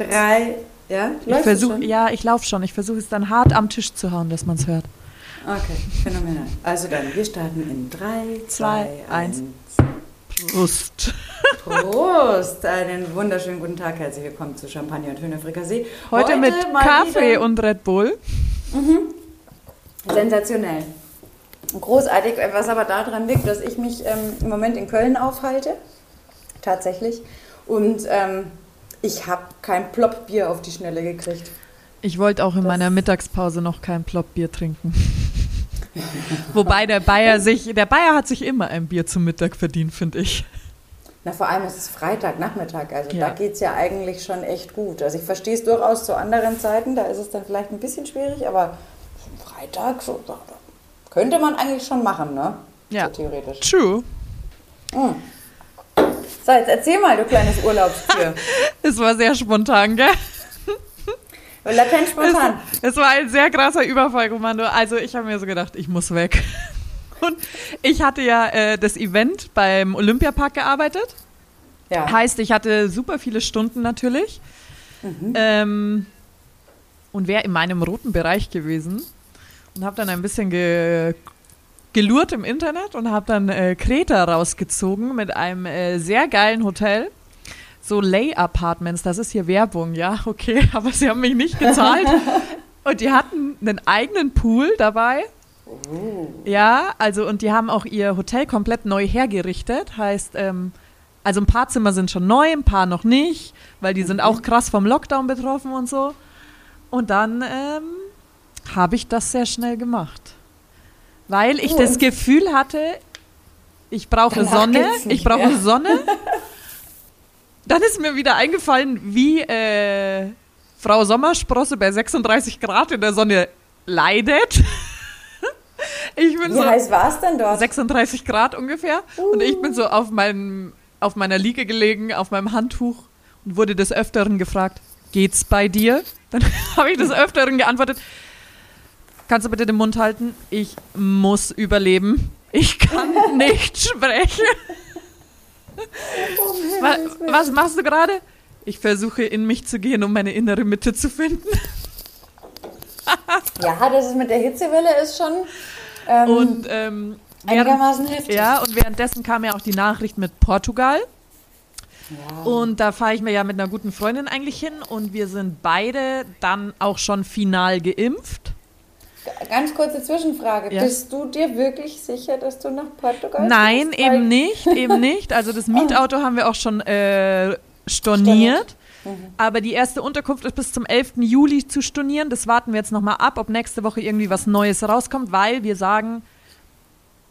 drei, ja? Ich versuche, ja, ich laufe schon. Ich versuche es dann hart am Tisch zu hauen, dass man es hört. Okay, phänomenal. Also dann, wir starten in drei, zwei, eins. Prost. Prost! Einen wunderschönen guten Tag. Herzlich willkommen zu Champagner und Hühnerfrikassee. Heute, Heute mit Kaffee wieder. und Red Bull. Mhm. Sensationell. Großartig, was aber daran liegt, dass ich mich ähm, im Moment in Köln aufhalte. Tatsächlich. Und ähm, ich habe kein Ploppbier auf die Schnelle gekriegt. Ich wollte auch in das meiner Mittagspause noch kein Ploppbier trinken. Wobei der Bayer sich, der Bayer hat sich immer ein Bier zum Mittag verdient, finde ich. Na, vor allem ist es Freitagnachmittag, also ja. da geht es ja eigentlich schon echt gut. Also ich verstehe es durchaus zu anderen Zeiten, da ist es dann vielleicht ein bisschen schwierig, aber Freitag, so, könnte man eigentlich schon machen, ne? Ja. So theoretisch. True. Mhm. So, jetzt erzähl mal, du kleines Urlaubstier. es war sehr spontan, gell? Latent spontan. Es, es, war ein sehr krasser Überfall, Kommando. Also ich habe mir so gedacht, ich muss weg. Und ich hatte ja äh, das Event beim Olympiapark gearbeitet. Ja. Heißt, ich hatte super viele Stunden natürlich. Mhm. Ähm, und wäre in meinem roten Bereich gewesen. Und habe dann ein bisschen ge gelurrt im Internet und habe dann äh, Kreta rausgezogen mit einem äh, sehr geilen Hotel. So Lay-Apartments, das ist hier Werbung, ja, okay, aber sie haben mich nicht gezahlt. und die hatten einen eigenen Pool dabei. Oh. Ja, also und die haben auch ihr Hotel komplett neu hergerichtet. Heißt, ähm, also ein paar Zimmer sind schon neu, ein paar noch nicht, weil die sind auch krass vom Lockdown betroffen und so. Und dann ähm, habe ich das sehr schnell gemacht. Weil ich das Gefühl hatte, ich brauche Sonne, ich brauche ja. Sonne. Dann ist mir wieder eingefallen, wie äh, Frau Sommersprosse bei 36 Grad in der Sonne leidet. Ich bin Wie so heiß war es denn dort? 36 Grad ungefähr. Uh. Und ich bin so auf, meinem, auf meiner Liege gelegen, auf meinem Handtuch und wurde des Öfteren gefragt, geht's bei dir? Dann habe ich des Öfteren geantwortet, Kannst du bitte den Mund halten? Ich muss überleben. Ich kann nicht sprechen. was, was machst du gerade? Ich versuche in mich zu gehen, um meine innere Mitte zu finden. ja, das ist mit der Hitzewelle ist schon ähm, und, ähm, einigermaßen heftig. Ja, und währenddessen kam ja auch die Nachricht mit Portugal. Ja. Und da fahre ich mir ja mit einer guten Freundin eigentlich hin und wir sind beide dann auch schon final geimpft. Ganz kurze Zwischenfrage. Ja. Bist du dir wirklich sicher, dass du nach Portugal Nein, bist? eben nicht, eben nicht. Also das Mietauto haben wir auch schon äh, storniert. Mhm. Aber die erste Unterkunft ist bis zum 11. Juli zu stornieren. Das warten wir jetzt nochmal ab, ob nächste Woche irgendwie was Neues rauskommt, weil wir sagen,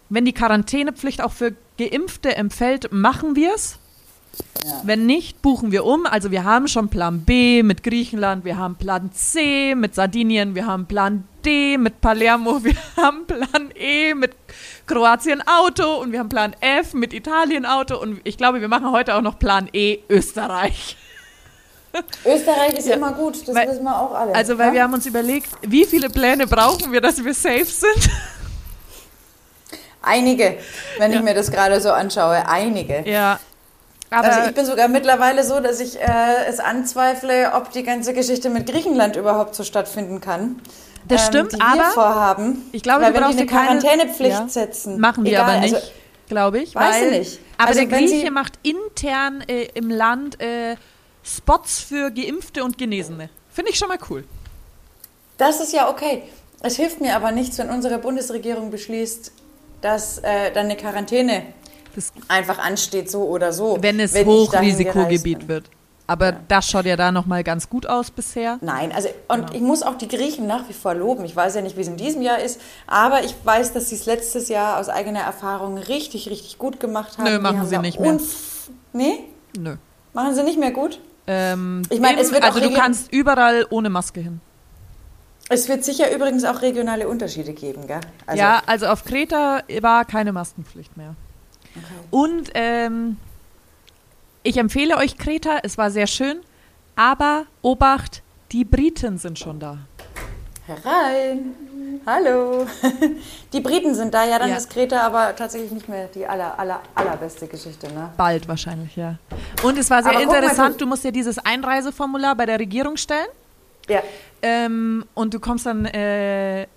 wenn die Quarantänepflicht auch für Geimpfte empfällt, machen wir es. Ja. Wenn nicht, buchen wir um. Also wir haben schon Plan B mit Griechenland, wir haben Plan C mit Sardinien, wir haben Plan D mit Palermo, wir haben Plan E mit Kroatien Auto und wir haben Plan F mit Italien Auto und ich glaube, wir machen heute auch noch Plan E Österreich. Österreich ist ja. immer gut, das weil, wissen wir auch alle. Also, weil ja? wir haben uns überlegt, wie viele Pläne brauchen wir, dass wir safe sind? Einige, wenn ja. ich mir das gerade so anschaue, einige. Ja, aber also ich bin sogar mittlerweile so, dass ich äh, es anzweifle, ob die ganze Geschichte mit Griechenland überhaupt so stattfinden kann. Das ähm, stimmt, die aber vorhaben. Ich glaube, weil wenn die eine Quarantänepflicht ja, setzen, machen die aber nicht, also, glaube ich. Weiß weil, nicht. Aber also der Grieche macht intern äh, im Land äh, Spots für Geimpfte und Genesene. Finde ich schon mal cool. Das ist ja okay. Es hilft mir aber nichts, wenn unsere Bundesregierung beschließt, dass äh, dann eine Quarantäne das einfach ansteht, so oder so. Wenn es wenn Hochrisikogebiet wird. Aber ja. das schaut ja da nochmal ganz gut aus bisher. Nein, also und genau. ich muss auch die Griechen nach wie vor loben. Ich weiß ja nicht, wie es in diesem Jahr ist, aber ich weiß, dass sie es letztes Jahr aus eigener Erfahrung richtig, richtig gut gemacht haben. Nö, machen sie nicht mehr. Nee? Nö. Machen sie nicht mehr gut? Ähm, ich meine, es wird also du kannst überall ohne Maske hin. Es wird sicher übrigens auch regionale Unterschiede geben, gell? Also ja, also auf Kreta war keine Maskenpflicht mehr. Okay. Und ähm, ich empfehle euch Kreta, es war sehr schön, aber Obacht, die Briten sind schon da. Herein. Hallo. Die Briten sind da, ja, dann ja. ist Greta aber tatsächlich nicht mehr die aller, aller, allerbeste Geschichte, ne? Bald wahrscheinlich, ja. Und es war sehr aber interessant, mal, du musst ja dieses Einreiseformular bei der Regierung stellen. Ja. Ähm, und du kommst dann äh,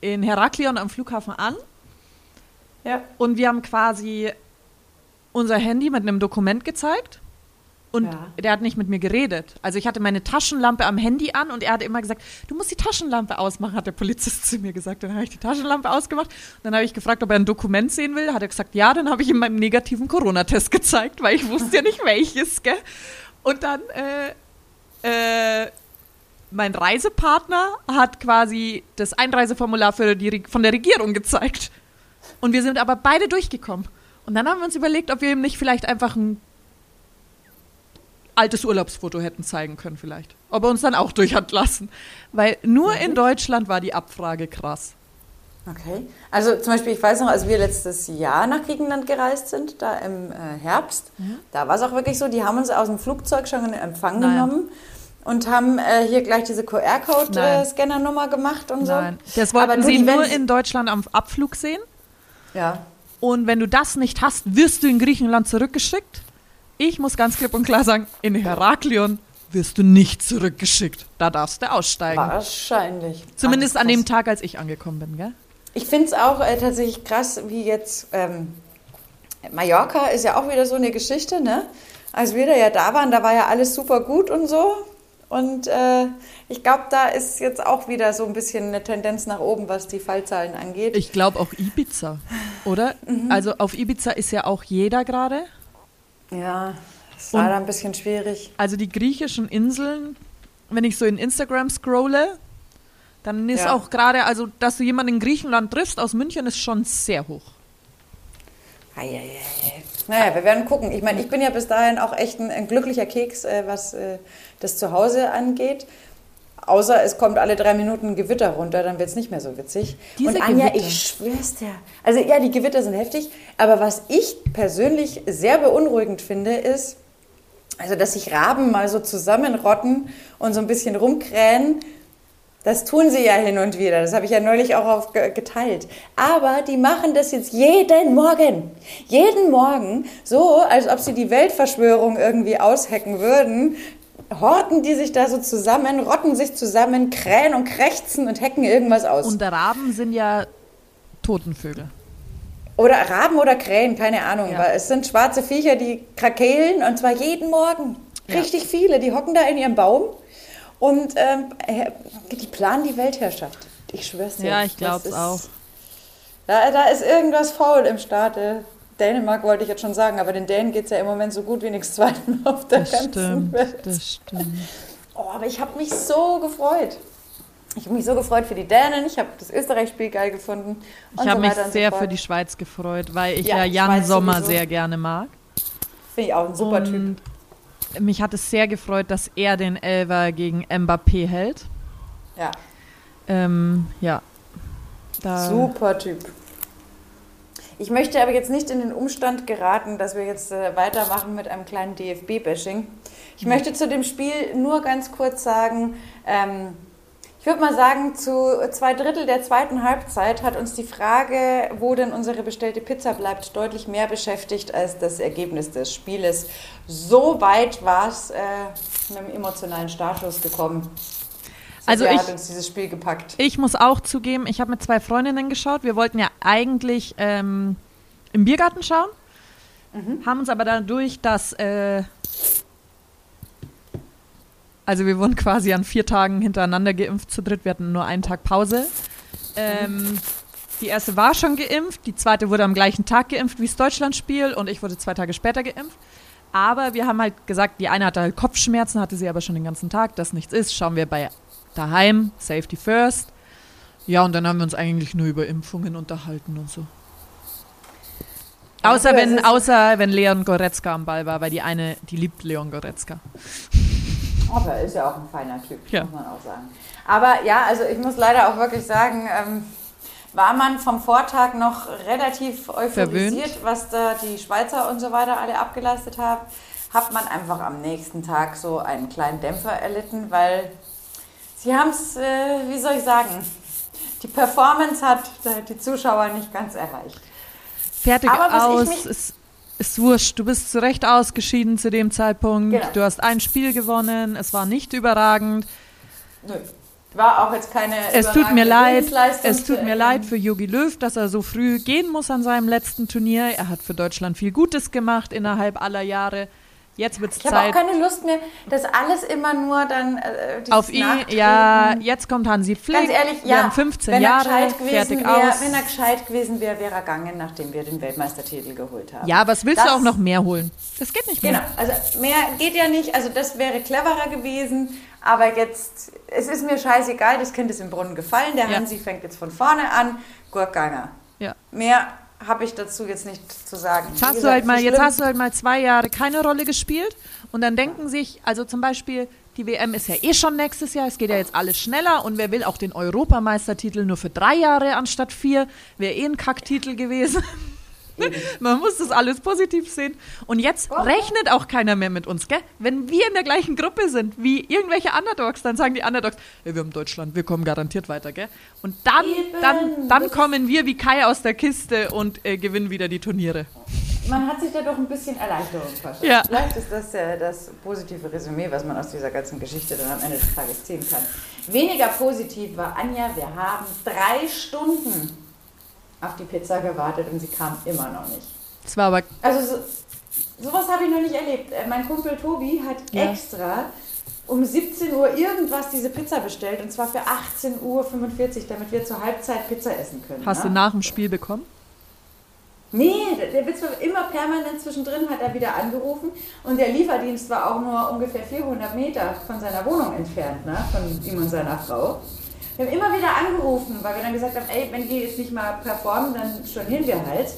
in Heraklion am Flughafen an. Ja. Und wir haben quasi unser Handy mit einem Dokument gezeigt. Und ja. der hat nicht mit mir geredet. Also ich hatte meine Taschenlampe am Handy an und er hat immer gesagt, du musst die Taschenlampe ausmachen, hat der Polizist zu mir gesagt. Dann habe ich die Taschenlampe ausgemacht. Und dann habe ich gefragt, ob er ein Dokument sehen will. Hat er gesagt, ja. Dann habe ich ihm meinen negativen Corona-Test gezeigt, weil ich wusste ja nicht welches, gell? Und dann äh, äh, mein Reisepartner hat quasi das Einreiseformular für die, von der Regierung gezeigt. Und wir sind aber beide durchgekommen. Und dann haben wir uns überlegt, ob wir ihm nicht vielleicht einfach ein altes Urlaubsfoto hätten zeigen können vielleicht. Ob er uns dann auch durch hat lassen. Weil nur in Deutschland war die Abfrage krass. Okay. Also zum Beispiel, ich weiß noch, als wir letztes Jahr nach Griechenland gereist sind, da im äh, Herbst, mhm. da war es auch wirklich so, die haben uns aus dem Flugzeug schon in Empfang Nein. genommen und haben äh, hier gleich diese QR-Code-Scanner-Nummer äh, gemacht und Nein. so. Das wollten Aber sie nur in Deutschland am Abflug sehen. Ja. Und wenn du das nicht hast, wirst du in Griechenland zurückgeschickt. Ich muss ganz klipp und klar sagen, in Heraklion wirst du nicht zurückgeschickt. Da darfst du aussteigen. Wahrscheinlich. Zumindest an dem Tag, als ich angekommen bin, gell? Ich finde es auch äh, tatsächlich krass, wie jetzt ähm, Mallorca ist ja auch wieder so eine Geschichte, ne? Als wir da ja da waren, da war ja alles super gut und so. Und äh, ich glaube, da ist jetzt auch wieder so ein bisschen eine Tendenz nach oben, was die Fallzahlen angeht. Ich glaube auch Ibiza, oder? Mhm. Also auf Ibiza ist ja auch jeder gerade. Ja, es war da ein bisschen schwierig. Also die griechischen Inseln, wenn ich so in Instagram scrolle, dann ist ja. auch gerade, also dass du jemanden in Griechenland triffst aus München, ist schon sehr hoch. Eieiei. Naja, wir werden gucken. Ich meine, ich bin ja bis dahin auch echt ein, ein glücklicher Keks, äh, was äh, das Zuhause angeht. Außer es kommt alle drei Minuten ein Gewitter runter, dann wird es nicht mehr so witzig. Diese und Anja, Gewitter. ich schwör's dir. Also ja, die Gewitter sind heftig, aber was ich persönlich sehr beunruhigend finde, ist, also dass sich Raben mal so zusammenrotten und so ein bisschen rumkrähen. Das tun sie ja hin und wieder. Das habe ich ja neulich auch geteilt. Aber die machen das jetzt jeden Morgen. Jeden Morgen. So, als ob sie die Weltverschwörung irgendwie aushecken würden horten die sich da so zusammen, rotten sich zusammen, krähen und krächzen und hecken irgendwas aus. Und Raben sind ja Totenvögel. Oder Raben oder Krähen, keine Ahnung. Ja. Es sind schwarze Viecher, die krakeelen und zwar jeden Morgen. Richtig ja. viele. Die hocken da in ihrem Baum und ähm, die planen die Weltherrschaft. Ich schwör's dir. Ja, ich glaube es auch. Da, da ist irgendwas faul im Staat. Dänemark wollte ich jetzt schon sagen, aber den Dänen geht es ja im Moment so gut wie nichts zweiten auf der das ganzen stimmt, Welt. Das stimmt. Oh, aber ich habe mich so gefreut. Ich habe mich so gefreut für die Dänen, ich habe das Österreich-Spiel geil gefunden. Ich habe so mich sehr so für die Schweiz gefreut, weil ich ja, ja Jan Schweiz Sommer sowieso. sehr gerne mag. Finde ich auch ein super und Typ. Mich hat es sehr gefreut, dass er den Elver gegen Mbappé hält. Ja. Ähm, ja. Da super Typ. Ich möchte aber jetzt nicht in den Umstand geraten, dass wir jetzt äh, weitermachen mit einem kleinen DFB-Bashing. Ich mhm. möchte zu dem Spiel nur ganz kurz sagen, ähm, ich würde mal sagen, zu zwei Drittel der zweiten Halbzeit hat uns die Frage, wo denn unsere bestellte Pizza bleibt, deutlich mehr beschäftigt als das Ergebnis des Spieles. So weit war es äh, mit einem emotionalen Startschuss gekommen. So also ich, hat uns dieses Spiel gepackt. Ich muss auch zugeben, ich habe mit zwei Freundinnen geschaut. Wir wollten ja eigentlich ähm, im Biergarten schauen, mhm. haben uns aber dadurch, dass äh, also wir wurden quasi an vier Tagen hintereinander geimpft zu dritt. Wir hatten nur einen Tag Pause. Ähm, die erste war schon geimpft, die zweite wurde am gleichen Tag geimpft wie das Deutschlandspiel und ich wurde zwei Tage später geimpft. Aber wir haben halt gesagt, die eine hatte halt Kopfschmerzen, hatte sie aber schon den ganzen Tag, dass nichts ist. Schauen wir bei daheim, Safety First. Ja, und dann haben wir uns eigentlich nur über Impfungen unterhalten und so. Außer wenn, außer wenn Leon Goretzka am Ball war, weil die eine, die liebt Leon Goretzka. Aber er ist ja auch ein feiner Typ, ja. muss man auch sagen. Aber ja, also ich muss leider auch wirklich sagen, ähm, war man vom Vortag noch relativ euphorisiert, Verwöhnt. was da die Schweizer und so weiter alle abgeleistet haben, hat man einfach am nächsten Tag so einen kleinen Dämpfer erlitten, weil Sie haben es, äh, wie soll ich sagen, die Performance hat die Zuschauer nicht ganz erreicht. Fertig aus, ist, ist wurscht. Du bist zu Recht ausgeschieden zu dem Zeitpunkt. Genau. Du hast ein Spiel gewonnen, es war nicht überragend. Nö. War auch jetzt keine. Es tut mir leid. Es tut mir leid für Yogi Löw, dass er so früh gehen muss an seinem letzten Turnier. Er hat für Deutschland viel Gutes gemacht innerhalb aller Jahre. Jetzt wird es Zeit. Ich habe auch keine Lust mehr, dass alles immer nur dann äh, auf ihn. Ja, jetzt kommt Hansi Flick. Ganz ehrlich, wir ja, haben 15 Jahre fertig wär, aus. Wenn er gescheit gewesen wäre, wäre er gegangen, nachdem wir den Weltmeistertitel geholt haben. Ja, was willst das, du auch noch mehr holen? Das geht nicht mehr. Genau, also mehr geht ja nicht. Also das wäre cleverer gewesen. Aber jetzt, es ist mir scheißegal. Das Kind ist im Brunnen gefallen. Der ja. Hansi fängt jetzt von vorne an. Gurtganger. Ja. Mehr habe ich dazu jetzt nicht zu sagen. Jetzt hast, gesagt, du halt mal, jetzt hast du halt mal zwei Jahre keine Rolle gespielt und dann denken sich, also zum Beispiel, die WM ist ja eh schon nächstes Jahr, es geht ja jetzt alles schneller und wer will auch den Europameistertitel nur für drei Jahre anstatt vier, wäre eh ein Kacktitel gewesen. Man muss das alles positiv sehen. Und jetzt rechnet auch keiner mehr mit uns, gell? Wenn wir in der gleichen Gruppe sind wie irgendwelche Underdogs, dann sagen die Underdogs, hey, wir haben Deutschland, wir kommen garantiert weiter, gell? Und dann, dann, dann kommen wir wie Kai aus der Kiste und äh, gewinnen wieder die Turniere. Man hat sich da doch ein bisschen Erleichterung verschafft. Ja. Vielleicht ist das ja das positive Resümee, was man aus dieser ganzen Geschichte dann am Ende des Tages ziehen kann. Weniger positiv war Anja, wir haben drei Stunden auf die Pizza gewartet und sie kam immer noch nicht. Das war aber. Also so, sowas habe ich noch nicht erlebt. Äh, mein Kumpel Tobi hat ja. extra um 17 Uhr irgendwas diese Pizza bestellt und zwar für 18.45 Uhr, damit wir zur Halbzeit Pizza essen können. Hast ne? du nach dem Spiel bekommen? Nee, der Witz war immer permanent zwischendrin, hat er wieder angerufen und der Lieferdienst war auch nur ungefähr 400 Meter von seiner Wohnung entfernt, ne? von ihm und seiner Frau. Wir haben immer wieder angerufen, weil wir dann gesagt haben, ey, wenn die jetzt nicht mal performen, dann stornieren wir halt.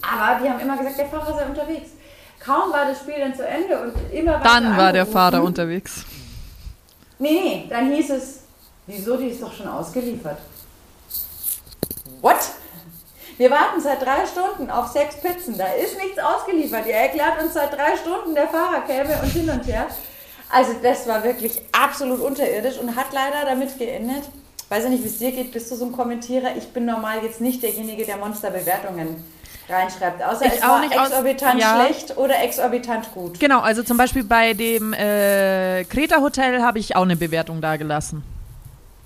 Aber die haben immer gesagt, der Fahrer sei unterwegs. Kaum war das Spiel dann zu Ende und immer Dann war der Fahrer unterwegs. Nee, nee, dann hieß es, wieso, die ist doch schon ausgeliefert. What? Wir warten seit drei Stunden auf sechs Pizzen, da ist nichts ausgeliefert. Ihr erklärt uns seit drei Stunden, der Fahrer käme und hin und her. Also das war wirklich absolut unterirdisch und hat leider damit geendet. Weiß ja nicht, wie es dir geht, bist du so ein Kommentierer? Ich bin normal jetzt nicht derjenige, der Monsterbewertungen reinschreibt. Außer ich es war exorbitant ja. schlecht oder exorbitant gut. Genau, also zum Beispiel bei dem äh, Kreta Hotel habe ich auch eine Bewertung da gelassen.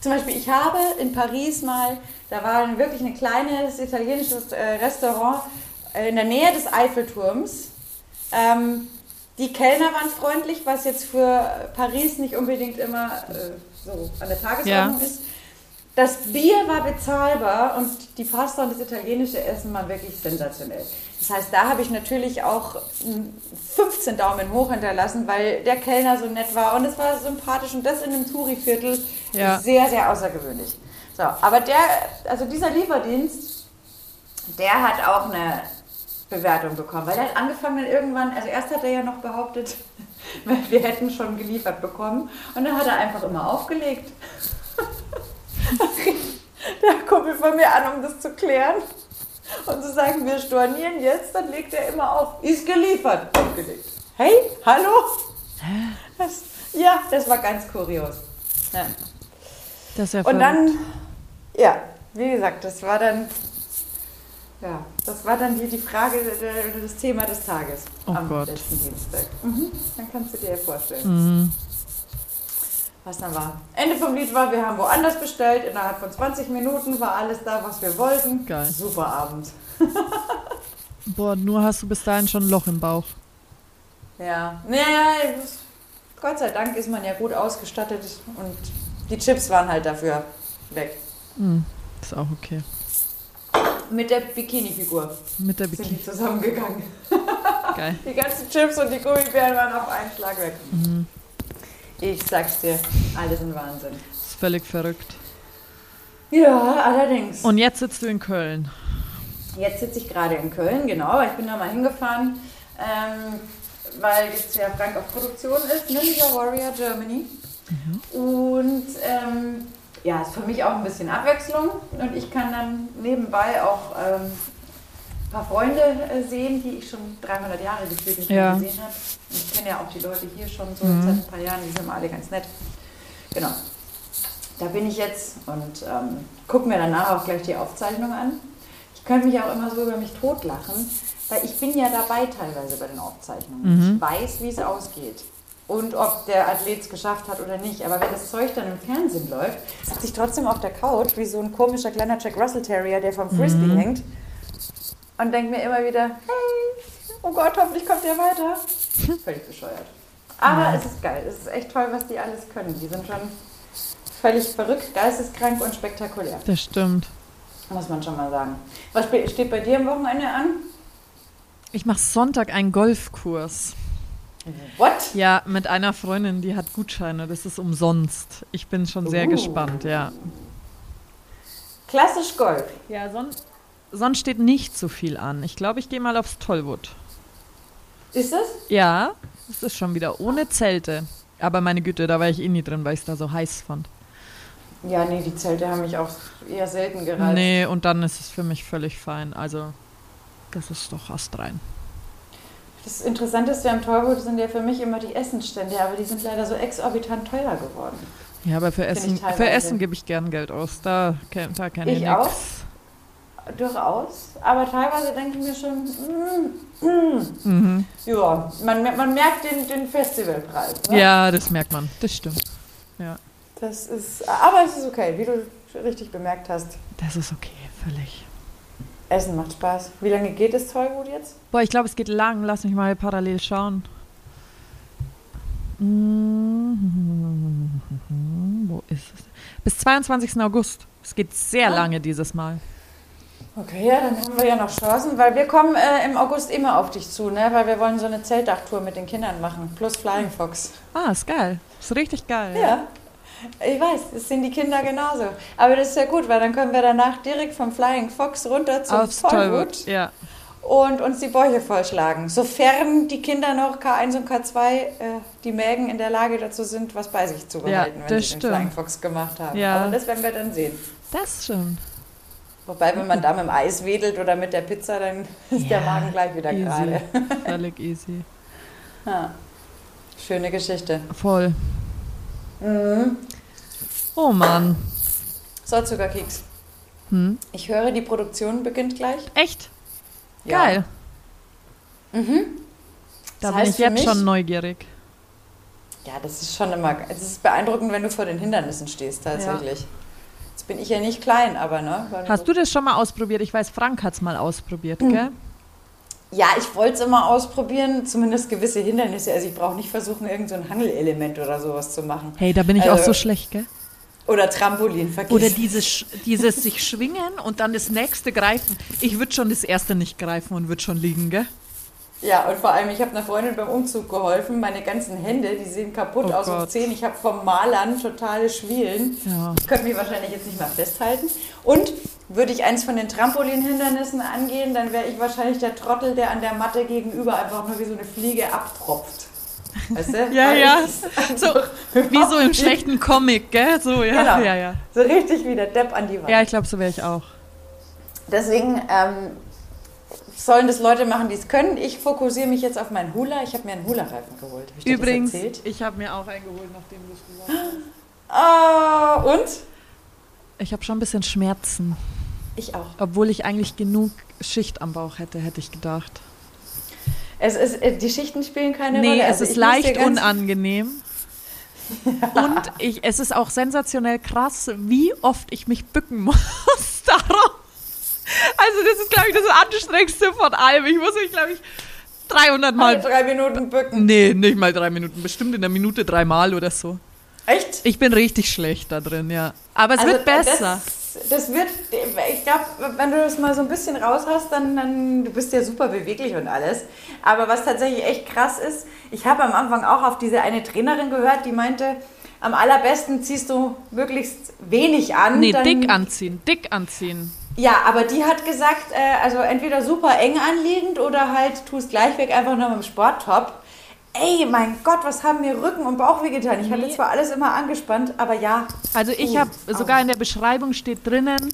Zum Beispiel, ich habe in Paris mal, da war wirklich ein kleines italienisches äh, Restaurant äh, in der Nähe des Eiffelturms. Ähm, die Kellner waren freundlich, was jetzt für Paris nicht unbedingt immer äh, so an der Tagesordnung ja. ist. Das Bier war bezahlbar und die Pasta und das italienische Essen waren wirklich sensationell. Das heißt, da habe ich natürlich auch 15 Daumen hoch hinterlassen, weil der Kellner so nett war und es war sympathisch und das in einem Touri-Viertel ja. sehr, sehr außergewöhnlich. So, aber der, also dieser Lieferdienst, der hat auch eine Bewertung bekommen. Weil er hat angefangen dann irgendwann, also erst hat er ja noch behauptet, wir hätten schon geliefert bekommen. Und dann hat er einfach immer aufgelegt. Der Kumpel von mir an, um das zu klären. Und zu sagen, wir stornieren jetzt, dann legt er immer auf. Ist geliefert. Aufgelegt. Hey, hallo? Das, ja, das war ganz kurios. Ja. Das ist ja Und dann, ja, wie gesagt, das war dann ja, das war dann die, die Frage, das Thema des Tages oh am Gott. letzten Dienstag. Mhm. Dann kannst du dir ja vorstellen. Mhm. Was dann war. Ende vom Lied war, wir haben woanders bestellt. Innerhalb von 20 Minuten war alles da, was wir wollten. Geil. Super Abend. Boah, nur hast du bis dahin schon ein Loch im Bauch. Ja, naja, Gott sei Dank ist man ja gut ausgestattet und die Chips waren halt dafür weg. Mhm. Ist auch okay. Mit der Bikini-Figur. Mit der Bikini. Sind die zusammengegangen. Geil. Die ganzen Chips und die Gummibären waren auf einen Schlag weg. Mhm. Ich sag's dir, alles ein Wahnsinn. Das ist völlig verrückt. Ja, allerdings. Und jetzt sitzt du in Köln. Jetzt sitze ich gerade in Köln, genau. Ich bin da mal hingefahren, ähm, weil jetzt ja Frank auf Produktion ist, Ninja Warrior Germany. Mhm. Und ähm, ja, ist für mich auch ein bisschen Abwechslung und ich kann dann nebenbei auch ähm, ein paar Freunde äh, sehen, die ich schon 300 Jahre gefühlt nicht ja. gesehen habe. Ich kenne ja auch die Leute hier schon so mhm. seit ein paar Jahren, die sind immer alle ganz nett. Genau. da bin ich jetzt und ähm, gucke mir danach auch gleich die Aufzeichnung an. Ich könnte mich auch immer so über mich totlachen, weil ich bin ja dabei teilweise bei den Aufzeichnungen. Mhm. Ich weiß, wie es ausgeht und ob der Athlet es geschafft hat oder nicht. Aber wenn das Zeug dann im Fernsehen läuft, sitze ich trotzdem auf der Couch wie so ein komischer kleiner Jack Russell Terrier, der vom Frisbee mhm. hängt und denke mir immer wieder, hey, oh Gott, hoffentlich kommt der weiter. Völlig bescheuert. Aber ja. es ist geil. Es ist echt toll, was die alles können. Die sind schon völlig verrückt, geisteskrank und spektakulär. Das stimmt. Muss man schon mal sagen. Was steht bei dir am Wochenende an? Ich mache Sonntag einen Golfkurs. What? Ja, mit einer Freundin, die hat Gutscheine. Das ist umsonst. Ich bin schon sehr uh. gespannt, ja. Klassisch Golf. Ja, sonst, sonst steht nicht so viel an. Ich glaube, ich gehe mal aufs Tollwood. Ist es? Ja, es ist schon wieder ohne Zelte. Aber meine Güte, da war ich eh nie drin, weil ich es da so heiß fand. Ja, nee, die Zelte haben mich auch eher selten gereizt. Nee, und dann ist es für mich völlig fein. Also, das ist doch astrein. Das Interessanteste am Tollwood sind ja für mich immer die Essensstände, aber die sind leider so exorbitant teuer geworden. Ja, aber für Essen, für Essen gebe ich gern Geld aus. Da, da kenne ich, ich auch. Durchaus. Aber teilweise denke ich mir schon, mm, mm. Mhm. ja, man, man merkt den, den Festivalpreis. Ne? Ja, das merkt man. Das stimmt. Ja. Das ist, aber es ist okay, wie du richtig bemerkt hast. Das ist okay, völlig. Essen macht Spaß. Wie lange geht das Zollgut jetzt? Boah, ich glaube, es geht lang. Lass mich mal parallel schauen. Wo ist es? Bis 22. August. Es geht sehr ah. lange dieses Mal. Okay, ja, dann haben wir ja noch Chancen, weil wir kommen äh, im August immer auf dich zu, ne? Weil wir wollen so eine Zeltdachtour mit den Kindern machen, plus Flying Fox. Ah, ist geil. Ist richtig geil. Ja. ja. Ich weiß, das sind die Kinder genauso. Aber das ist ja gut, weil dann können wir danach direkt vom Flying Fox runter zum Aufs Tollwood ja. und uns die Bäuche vollschlagen. Sofern die Kinder noch K1 und K2, äh, die Mägen in der Lage dazu sind, was bei sich zu behalten, ja, wenn sie stimmt. den Flying Fox gemacht haben. Ja. Aber das werden wir dann sehen. Das stimmt. Wobei, wenn man da mit dem Eis wedelt oder mit der Pizza, dann ist ja, der Magen gleich wieder easy. gerade. Völlig easy. Ja. Schöne Geschichte. Voll. Mhm. Oh Mann. So, Zuckerkeks. Hm? Ich höre, die Produktion beginnt gleich. Echt? Ja. Geil. Mhm. Da das bin ich jetzt mich, schon neugierig. Ja, das ist schon immer. Es ist beeindruckend, wenn du vor den Hindernissen stehst, tatsächlich. Ja. Jetzt bin ich ja nicht klein, aber ne. Hast du das schon mal ausprobiert? Ich weiß, Frank hat es mal ausprobiert, mhm. gell? Ja, ich wollte es immer ausprobieren, zumindest gewisse Hindernisse. Also ich brauche nicht versuchen, irgendein so Hangelelement oder sowas zu machen. Hey, da bin ich also, auch so schlecht, gell? Oder Trampolin, vergiss. Oder dieses, dieses sich schwingen und dann das nächste greifen. Ich würde schon das erste nicht greifen und würde schon liegen, gell? Ja, und vor allem, ich habe einer Freundin beim Umzug geholfen. Meine ganzen Hände, die sehen kaputt oh aus Gott. und Zehen. Ich habe vom Malern totale Schwielen. Ja. Ich könnte mich wahrscheinlich jetzt nicht mal festhalten. Und würde ich eins von den Trampolinhindernissen angehen, dann wäre ich wahrscheinlich der Trottel, der an der Matte gegenüber einfach nur wie so eine Fliege abtropft. Weißt du? ja, ja. So, wie so im schlechten Comic, gell? So, ja. Genau. ja, ja. So richtig wie der Depp an die Wand. Ja, ich glaube, so wäre ich auch. Deswegen ähm, sollen das Leute machen, die es können. Ich fokussiere mich jetzt auf meinen Hula. Ich habe mir einen Hula-Reifen geholt. Hab Übrigens, ich habe mir auch einen geholt, nachdem du es gesagt hast. Ah, und? Ich habe schon ein bisschen Schmerzen. Ich auch. Obwohl ich eigentlich genug Schicht am Bauch hätte, hätte ich gedacht. Es ist, äh, die Schichten spielen keine nee, Rolle. Nee, also es ist leicht unangenehm. Ja. Und ich, es ist auch sensationell krass, wie oft ich mich bücken muss. Darum. Also, das ist, glaube ich, das Anstrengendste von allem. Ich muss mich, glaube ich, 300 Mal. Alle drei Minuten bücken. Nee, nicht mal drei Minuten. Bestimmt in der Minute dreimal oder so. Echt? Ich bin richtig schlecht da drin, ja. Aber es also wird besser. Das, das wird, ich glaube, wenn du das mal so ein bisschen raus hast, dann, dann du bist ja super beweglich und alles. Aber was tatsächlich echt krass ist, ich habe am Anfang auch auf diese eine Trainerin gehört, die meinte, am allerbesten ziehst du möglichst wenig an. Nee, dick anziehen, dick anziehen. Ja, aber die hat gesagt, äh, also entweder super eng anliegend oder halt tust gleichweg einfach nur mit dem Sporttop. Ey, mein Gott, was haben mir Rücken und Bauch wehgetan? Ich hatte zwar alles immer angespannt, aber ja. Also ich habe sogar in der Beschreibung steht drinnen,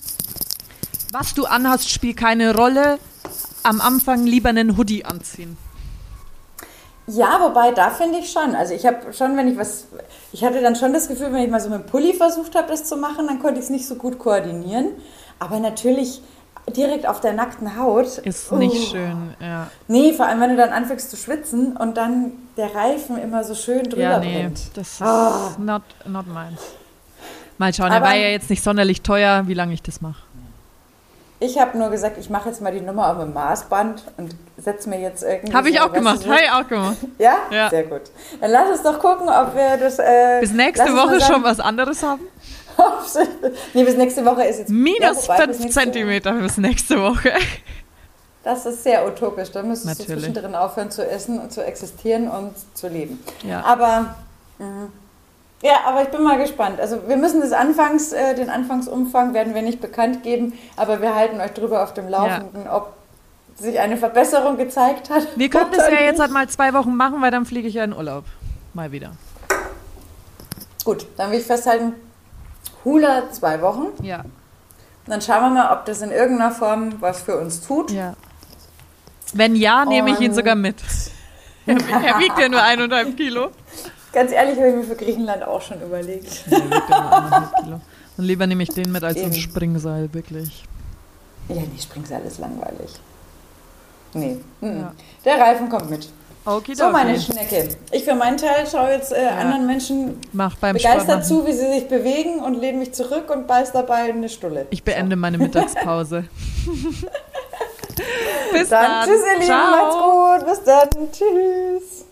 was du anhast, spielt keine Rolle. Am Anfang lieber einen Hoodie anziehen. Ja, wobei, da finde ich schon. Also ich habe schon, wenn ich was, ich hatte dann schon das Gefühl, wenn ich mal so mit dem Pulli versucht habe, das zu machen, dann konnte ich es nicht so gut koordinieren. Aber natürlich direkt auf der nackten Haut. Ist uh, nicht schön, ja. Nee, vor allem, wenn du dann anfängst zu schwitzen und dann der Reifen immer so schön drüber ja, nee, brennt. das ist oh. not, not meins. Mal schauen, Aber er war ja jetzt nicht sonderlich teuer, wie lange ich das mache. Ich habe nur gesagt, ich mache jetzt mal die Nummer auf dem Maßband und setze mir jetzt irgendwie. Habe ich auch gemacht, habe ich auch gemacht. Ja? ja? Sehr gut. Dann lass uns doch gucken, ob wir das. Äh, bis nächste Woche schon was anderes haben. Nee, bis nächste Woche ist jetzt. Minus 5 ja, Zentimeter bis nächste Woche. Das ist sehr utopisch. Da müsstest Natürlich. du zwischendrin aufhören zu essen und zu existieren und zu leben. Ja. Aber. Mh. Ja, aber ich bin mal gespannt. Also wir müssen das Anfangs, äh, den Anfangsumfang werden wir nicht bekannt geben, aber wir halten euch drüber auf dem Laufenden, ja. ob sich eine Verbesserung gezeigt hat. Wir können das ja jetzt halt mal zwei Wochen machen, weil dann fliege ich ja in Urlaub. Mal wieder. Gut, dann will ich festhalten, Hula zwei Wochen. Ja. Und dann schauen wir mal, ob das in irgendeiner Form was für uns tut. Ja. Wenn ja, nehme ich ihn sogar mit. er wiegt ja nur eineinhalb Kilo. Ganz ehrlich, habe ich mir für Griechenland auch schon überlegt. Ja, Kilo. Und lieber nehme ich den mit als ein Springseil, wirklich. Ja, nee, Springseil ist langweilig. Nee. Ja. Der Reifen kommt mit. Okay, so, meine Schnecke. Ich für meinen Teil schaue jetzt äh, ja. anderen Menschen begeistert zu, wie sie sich bewegen und lehne mich zurück und beiß dabei eine Stulle. Ich beende so. meine Mittagspause. Bis dann. dann. Tschüss, ihr Lieben. Macht's gut. Bis dann. Tschüss.